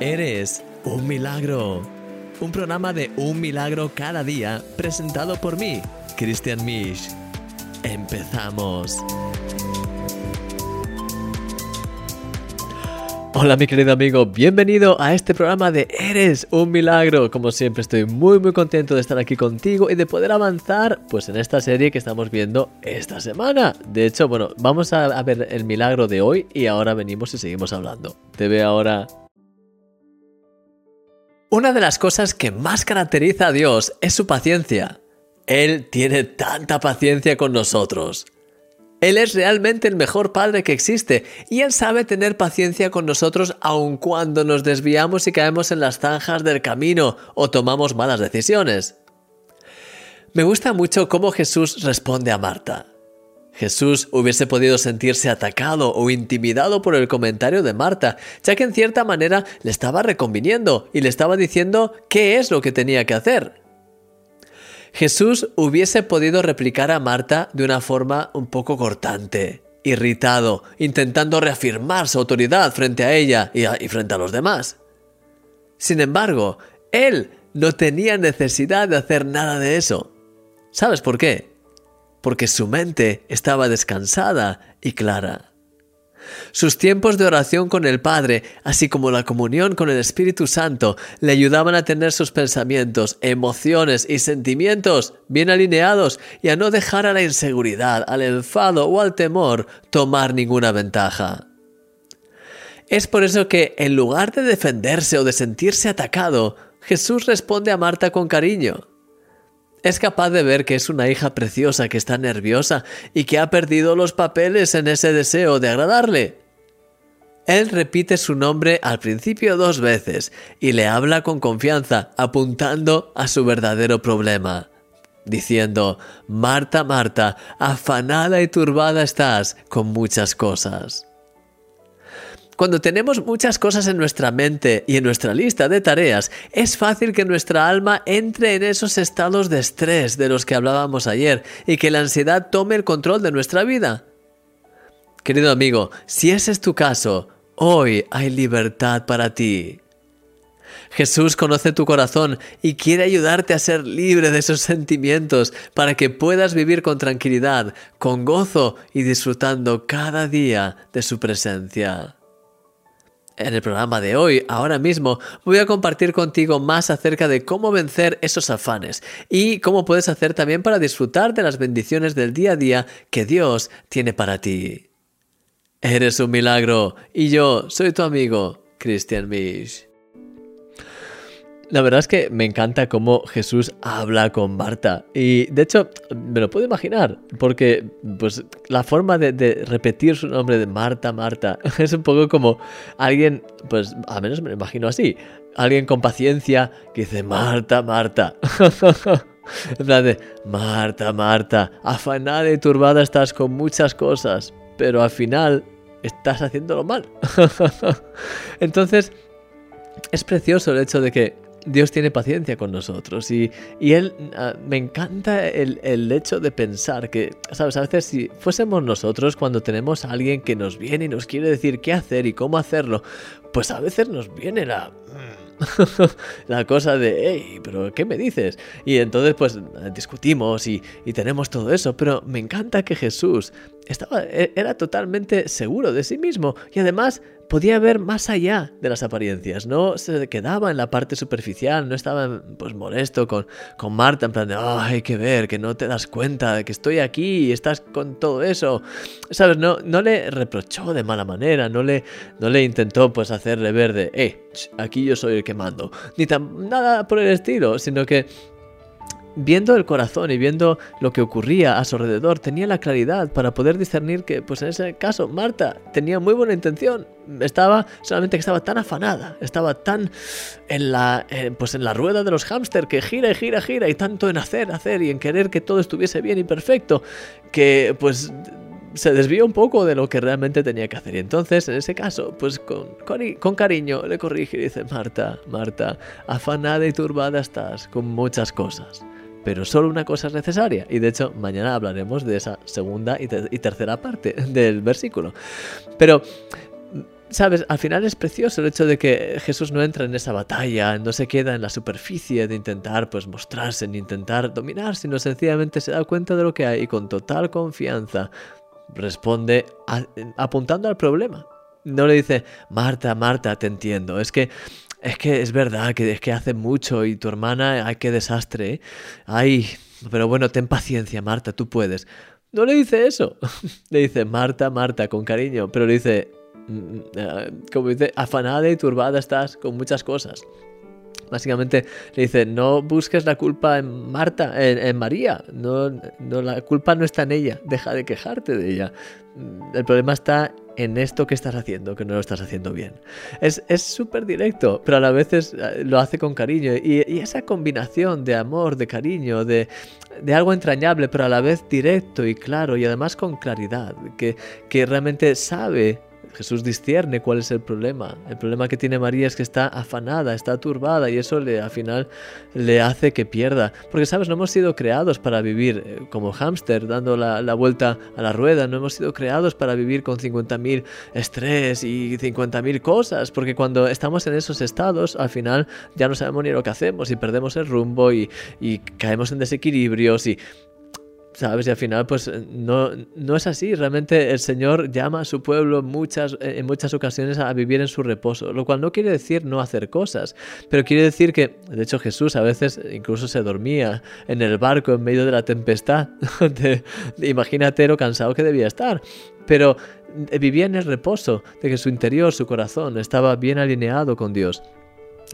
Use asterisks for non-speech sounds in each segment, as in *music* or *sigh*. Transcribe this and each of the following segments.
Eres un milagro. Un programa de un milagro cada día presentado por mí, Christian Misch. Empezamos. Hola mi querido amigo, bienvenido a este programa de Eres un milagro. Como siempre estoy muy muy contento de estar aquí contigo y de poder avanzar pues en esta serie que estamos viendo esta semana. De hecho, bueno, vamos a, ver el milagro de hoy y ahora venimos y seguimos hablando. Te veo ahora. Una de las cosas que más caracteriza a Dios es su paciencia. Él tiene tanta paciencia con nosotros. Él es realmente el mejor padre que existe y Él sabe tener paciencia con nosotros aun cuando nos desviamos y caemos en las zanjas del camino o tomamos malas decisiones. Me gusta mucho cómo Jesús responde a Marta. Jesús hubiese podido sentirse atacado o intimidado por el comentario de Marta, ya que en cierta manera le estaba reconviniendo y le estaba diciendo qué es lo que tenía que hacer. Jesús hubiese podido replicar a Marta de una forma un poco cortante, irritado, intentando reafirmar su autoridad frente a ella y, y, frente a los demás. Sin embargo, él no tenía necesidad de hacer nada de eso. ¿Sabes por qué? Porque su mente estaba descansada y clara. Sus tiempos de oración con el Padre, así como la comunión con el Espíritu Santo, le ayudaban a tener sus pensamientos, emociones y sentimientos bien alineados y a no dejar a la inseguridad, al enfado o al temor tomar ninguna ventaja. Es por eso que, en lugar de defenderse o de sentirse atacado, Jesús responde a Marta con cariño. Es capaz de ver que es una hija preciosa que está nerviosa y que ha perdido los papeles en ese deseo de agradarle. Él repite su nombre al principio dos veces y le habla con confianza, apuntando a su verdadero problema, diciendo, Marta, Marta, afanada y turbada estás con muchas cosas. Cuando tenemos muchas cosas en nuestra mente y en nuestra lista de tareas, es fácil que nuestra alma entre en esos estados de estrés de los que hablábamos ayer y que la ansiedad tome el control de nuestra vida. Querido amigo, si ese es tu caso, hoy hay libertad para ti. Jesús conoce tu corazón y quiere ayudarte a ser libre de esos sentimientos para que puedas vivir con tranquilidad, con gozo y disfrutando cada día de su presencia. En el programa de hoy, ahora mismo, voy a compartir contigo más acerca de cómo vencer esos afanes y cómo puedes hacer también para disfrutar de las bendiciones del día a día que Dios tiene para ti. Eres un milagro y yo soy tu amigo, Christian Misch. La verdad es que me encanta cómo Jesús habla con Marta. Y de hecho, me lo puedo imaginar, porque pues la forma de, repetir su nombre de Marta, Marta, *laughs* es un poco como alguien, pues al menos me lo imagino así, alguien con paciencia que dice Marta, Marta. *laughs* en de Marta, Marta, afanada y turbada estás con muchas cosas, pero al final estás haciéndolo mal. *laughs* Entonces, es precioso el hecho de que Dios tiene paciencia con nosotros y, y Él uh, me encanta el, el, hecho de pensar que, ¿sabes? A veces si fuésemos nosotros cuando tenemos a alguien que nos viene y nos quiere decir qué hacer y cómo hacerlo, pues a veces nos viene la... *laughs* la cosa de, hey, pero ¿qué me dices? Y entonces pues discutimos y, y, tenemos todo eso, pero me encanta que Jesús estaba, e, era totalmente seguro de sí mismo y además podía ver más allá de las apariencias, no se quedaba en la parte superficial, no estaba pues molesto con, con Marta en plan de, oh, hay ver, que no te das cuenta de que estoy aquí y estás con todo eso, ¿sabes? No, no le reprochó de mala manera, no le, no le intentó pues hacerle ver de, eh, aquí yo soy el que mando, ni tan, nada por el estilo, sino que viendo el corazón y viendo lo que ocurría a su alrededor, tenía la claridad para poder discernir que, pues en ese caso, Marta tenía muy buena intención. Estaba, solamente que estaba tan afanada, estaba tan en la, eh, pues en la rueda de los hámster que gira y gira, gira, y tanto en hacer, hacer y en querer que todo estuviese bien y perfecto, que pues se desvió un poco de lo que realmente tenía que hacer. Y entonces, en ese caso, pues con, con, cariño le corrige y dice, Marta, Marta, afanada y turbada estás con muchas cosas pero solo una cosa es necesaria. Y de hecho, mañana hablaremos de esa segunda y, te y tercera parte *laughs* del versículo. Pero sabes, al final es precioso el hecho de que Jesús no entra en esa batalla, no se queda en la superficie de intentar pues mostrarse, ni intentar dominar, sino sencillamente se da cuenta de lo que hay y con total confianza responde apuntando al problema. No le dice, Marta, Marta, te entiendo, es que es que es verdad que es que hace mucho y tu hermana, ay, qué desastre, ¿eh? ay, pero bueno, ten paciencia, Marta, tú puedes. No le dice eso, *laughs* le dice Marta, Marta, con cariño, pero le dice, Mm, eh, como dice, afanada y turbada estás con muchas cosas. Básicamente le dice, no busques la culpa en Marta, en, María, no, no, la culpa no está en ella, deja de quejarte de ella. Mm, el problema está en esto que estás haciendo, que no lo estás haciendo bien. Es súper directo, pero a la vez eh, lo hace con cariño. Y, esa combinación de amor, de cariño, de, de, algo entrañable, pero a la vez directo y claro, y además con claridad, que, que realmente sabe Jesús discierne cuál es el problema. El problema que tiene María es que está afanada, está turbada y eso le, al final le hace que pierda. Porque, sabes, no hemos sido creados para vivir eh, como hámster dando la, vuelta a la rueda, no hemos sido creados para vivir con 50.000 estrés y 50.000 cosas, porque cuando estamos en esos estados, al final ya no sabemos ni lo que hacemos y perdemos el rumbo y, y caemos en desequilibrios y ¿Sabes? Y al final, pues no, no es así. Realmente el Señor llama a su pueblo muchas, en muchas ocasiones a vivir en su reposo, lo cual no quiere decir no hacer cosas, pero quiere decir que, de hecho, Jesús a veces incluso se dormía en el barco en medio de la tempestad. *laughs* imagínate lo cansado que debía estar. Pero vivía en el reposo de que su interior, su corazón, estaba bien alineado con Dios.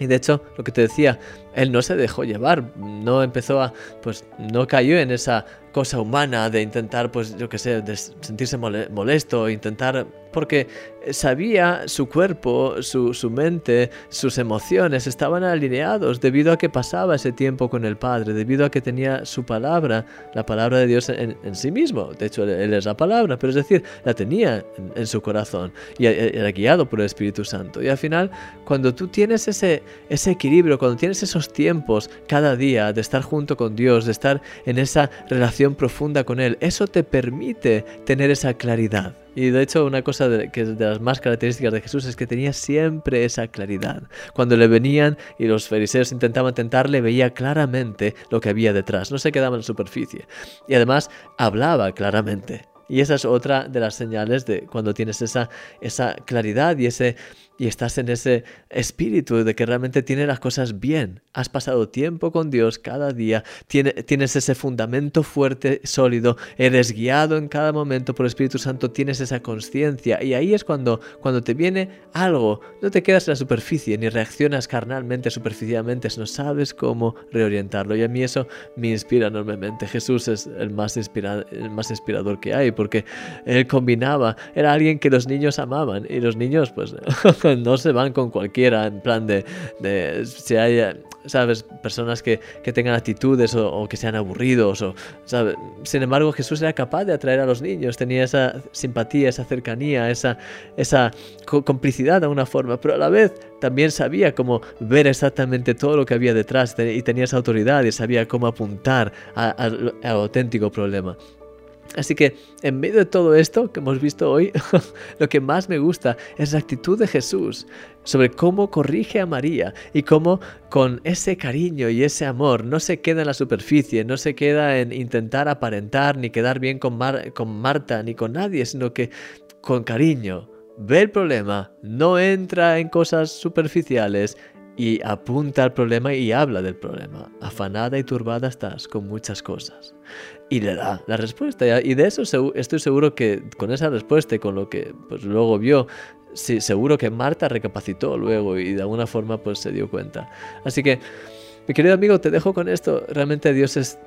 Y de hecho, lo que te decía, él no se dejó llevar, no empezó a, pues no cayó en esa cosa humana de intentar, pues yo qué sé, de sentirse molesto, intentar porque sabía su cuerpo, su, su, mente, sus emociones estaban alineados debido a que pasaba ese tiempo con el Padre, debido a que tenía su palabra, la palabra de Dios en, sí mismo. De hecho, Él es la palabra, pero es decir, la tenía en, su corazón y era guiado por el Espíritu Santo. Y al final, cuando tú tienes ese, ese equilibrio, cuando tienes esos tiempos cada día de estar junto con Dios, de estar en esa relación profunda con Él, eso te permite tener esa claridad. Y de hecho una cosa de, que de las más características de Jesús es que tenía siempre esa claridad. Cuando le venían y los fariseos intentaban tentarle, veía claramente lo que había detrás, no se quedaba en superficie. Y además hablaba claramente. Y esa es otra de las señales de cuando tienes esa, esa claridad y ese y estás en ese espíritu de que realmente tienes las cosas bien. Has pasado tiempo con Dios cada día, tienes ese fundamento fuerte, sólido, eres guiado en cada momento por el Espíritu Santo, tienes esa conciencia y ahí es cuando, cuando te viene algo, no te quedas en la superficie ni reaccionas carnalmente, superficialmente, no sabes cómo reorientarlo y a mí eso me inspira enormemente. Jesús es el más, el más inspirador que hay porque él combinaba, era alguien que los niños amaban y los niños pues *laughs* no se van con cualquiera, en plan de, si hay, ¿sabes? Personas que, tengan actitudes o, que sean aburridos, o, Sin embargo, Jesús era capaz de atraer a los niños, tenía esa simpatía, esa cercanía, esa, esa complicidad de alguna forma, pero a la vez también sabía cómo ver exactamente todo lo que había detrás y tenía esa autoridad y sabía cómo apuntar al auténtico problema. Así que en medio de todo esto que hemos visto hoy, *laughs* lo que más me gusta es la actitud de Jesús sobre cómo corrige a María y cómo con ese cariño y ese amor no se queda en la superficie, no se queda en intentar aparentar ni quedar bien con, con Marta ni con nadie, sino que con cariño ve el problema, no entra en cosas superficiales y apunta al problema y habla del problema. Afanada y turbada estás con muchas cosas. Y le da la respuesta. Y de eso estoy seguro que con esa respuesta y con lo que pues, luego vio, sí, seguro que Marta recapacitó luego y de alguna forma pues se dio cuenta. Así que mi querido amigo, te dejo con esto. Realmente Dios es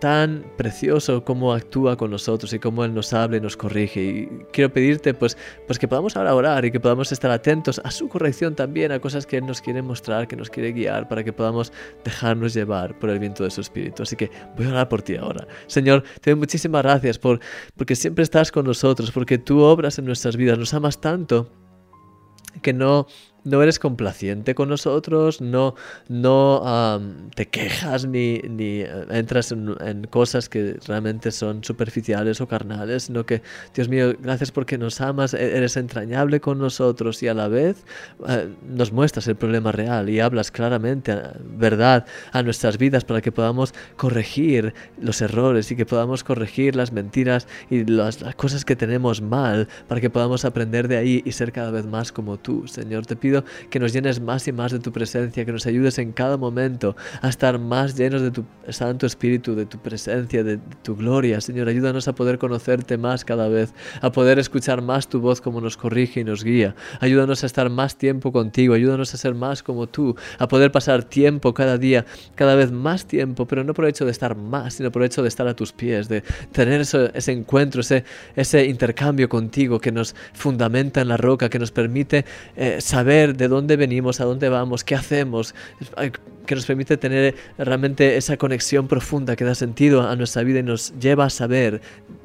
tan precioso cómo actúa con nosotros y cómo Él nos habla y nos corrige. Y quiero pedirte pues, pues que podamos ahora orar y que podamos estar atentos a su corrección también, a cosas que Él nos quiere mostrar, que nos quiere guiar, para que podamos dejarnos llevar por el viento de su Espíritu. Así que voy a orar por ti ahora. Señor, te doy muchísimas gracias por, porque siempre estás con nosotros, porque tú obras en nuestras vidas, nos amas tanto que no no eres complaciente con nosotros, no, no te quejas ni, ni eh, entras en, cosas que realmente son superficiales o carnales, sino que, Dios mío, gracias porque nos amas, e-, eres entrañable con nosotros y a la vez eh, nos muestras el problema real y hablas claramente, eh, verdad, a nuestras vidas para que podamos corregir los errores y que podamos corregir las mentiras y las, las cosas que tenemos mal para que podamos aprender de ahí y ser cada vez más como tú, Señor. Te pido que nos llenes más y más de tu presencia, que nos ayudes en cada momento a estar más llenos de tu Santo Espíritu, de tu presencia, de tu gloria. Señor, ayúdanos a poder conocerte más cada vez, a poder escuchar más tu voz como nos corrige y nos guía. Ayúdanos a estar más tiempo contigo, ayúdanos a ser más como tú, a poder pasar tiempo cada día, cada vez más tiempo, pero no por el hecho de estar más, sino por el hecho de estar a tus pies, de tener ese encuentro, ese, intercambio contigo que nos fundamenta en la roca, que nos permite eh, saber de dónde venimos, a dónde vamos, qué hacemos, que nos permite tener realmente esa conexión profunda que da sentido a nuestra vida y nos lleva a saber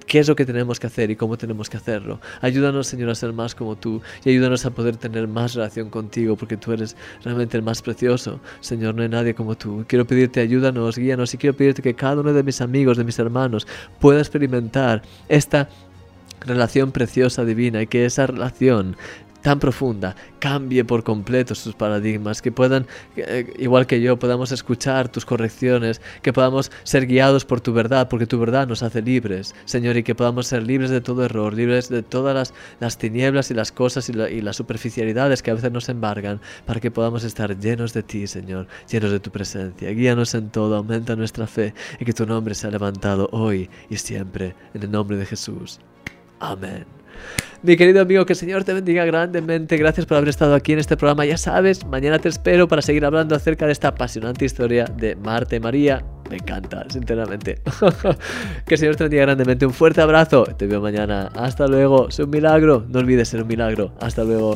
qué es lo que tenemos que hacer y cómo tenemos que hacerlo. Ayúdanos, Señor, a ser más como tú y ayúdanos a poder tener más relación contigo porque tú eres realmente el más precioso. Señor, no hay nadie como tú. Quiero pedirte, ayúdanos, guíanos y quiero pedirte que cada uno de mis amigos, de mis hermanos, pueda experimentar esta relación preciosa divina y que esa relación tan profunda cambie por completo sus paradigmas, que puedan, eh, igual que yo, podamos escuchar tus correcciones, que podamos ser guiados por tu verdad, porque tu verdad nos hace libres, Señor, y que podamos ser libres de todo error, libres de todas las, las tinieblas y las cosas y, y las superficialidades que a veces nos embargan, para que podamos estar llenos de ti, Señor, llenos de tu presencia. Guíanos en todo, aumenta nuestra fe y que tu nombre sea levantado hoy y siempre, en el nombre de Jesús. Amén. Mi querido amigo, que el Señor te bendiga grandemente. Gracias por haber estado aquí en este programa. Ya sabes, mañana te espero para seguir hablando acerca de esta apasionante historia de Marte María. Me encanta, sinceramente. *laughs* que el Señor te bendiga grandemente. Un fuerte abrazo. Te veo mañana. Hasta luego. Sé un milagro. No olvides ser un milagro. Hasta luego.